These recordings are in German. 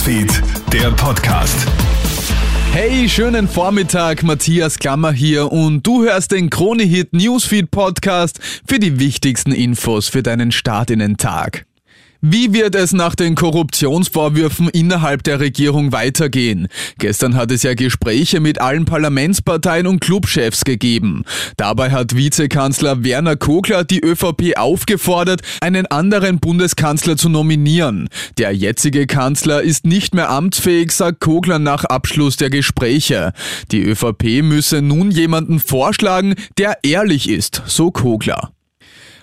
Newsfeed, der Podcast. Hey, schönen Vormittag, Matthias Klammer hier und du hörst den Kronehit Newsfeed Podcast für die wichtigsten Infos für deinen Start in den Tag. Wie wird es nach den Korruptionsvorwürfen innerhalb der Regierung weitergehen? Gestern hat es ja Gespräche mit allen Parlamentsparteien und Clubchefs gegeben. Dabei hat Vizekanzler Werner Kogler die ÖVP aufgefordert, einen anderen Bundeskanzler zu nominieren. Der jetzige Kanzler ist nicht mehr amtsfähig, sagt Kogler nach Abschluss der Gespräche. Die ÖVP müsse nun jemanden vorschlagen, der ehrlich ist, so Kogler.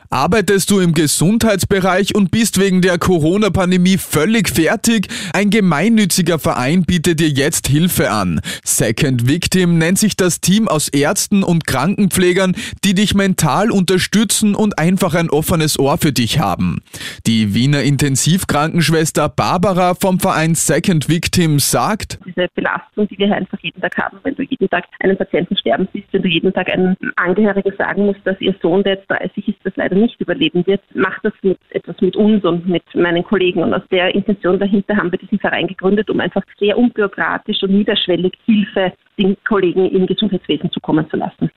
Arbeitest du im Gesundheitsbereich und bist wegen der Corona-Pandemie völlig fertig? Ein gemeinnütziger Verein bietet dir jetzt Hilfe an. Second Victim nennt sich das Team aus Ärzten und Krankenpflegern, die dich mental unterstützen und einfach ein offenes Ohr für dich haben. Die Wiener Intensivkrankenschwester Barbara vom Verein Second Victim sagt, diese Belastung, die wir einfach jeden Tag haben, wenn du jeden Tag einen Patienten sterben siehst, wenn du jeden Tag einem Angehörigen sagen musst, dass ihr Sohn, der jetzt 30 ist, das leider nicht überleben wird, macht das mit, etwas mit uns und mit meinen Kollegen. Und aus der Intention dahinter haben wir diesen Verein gegründet, um einfach sehr unbürokratisch und niederschwellig Hilfe den Kollegen im Gesundheitswesen zukommen zu lassen.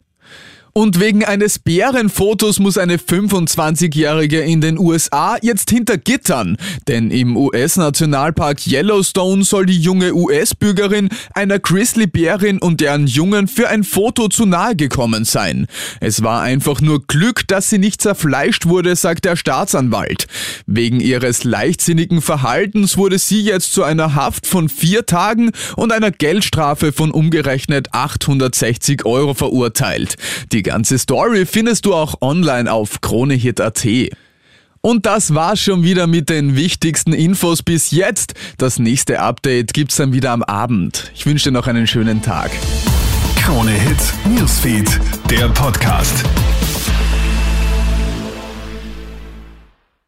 Und wegen eines Bärenfotos muss eine 25-Jährige in den USA jetzt hinter Gittern. Denn im US-Nationalpark Yellowstone soll die junge US-Bürgerin einer Grizzlybärin und deren Jungen für ein Foto zu nahe gekommen sein. Es war einfach nur Glück, dass sie nicht zerfleischt wurde, sagt der Staatsanwalt. Wegen ihres leichtsinnigen Verhaltens wurde sie jetzt zu einer Haft von vier Tagen und einer Geldstrafe von umgerechnet 860 Euro verurteilt. Die die ganze Story findest du auch online auf kronehit.at. Und das war's schon wieder mit den wichtigsten Infos bis jetzt. Das nächste Update gibt's dann wieder am Abend. Ich wünsche dir noch einen schönen Tag. Krone Hit Newsfeed, der Podcast.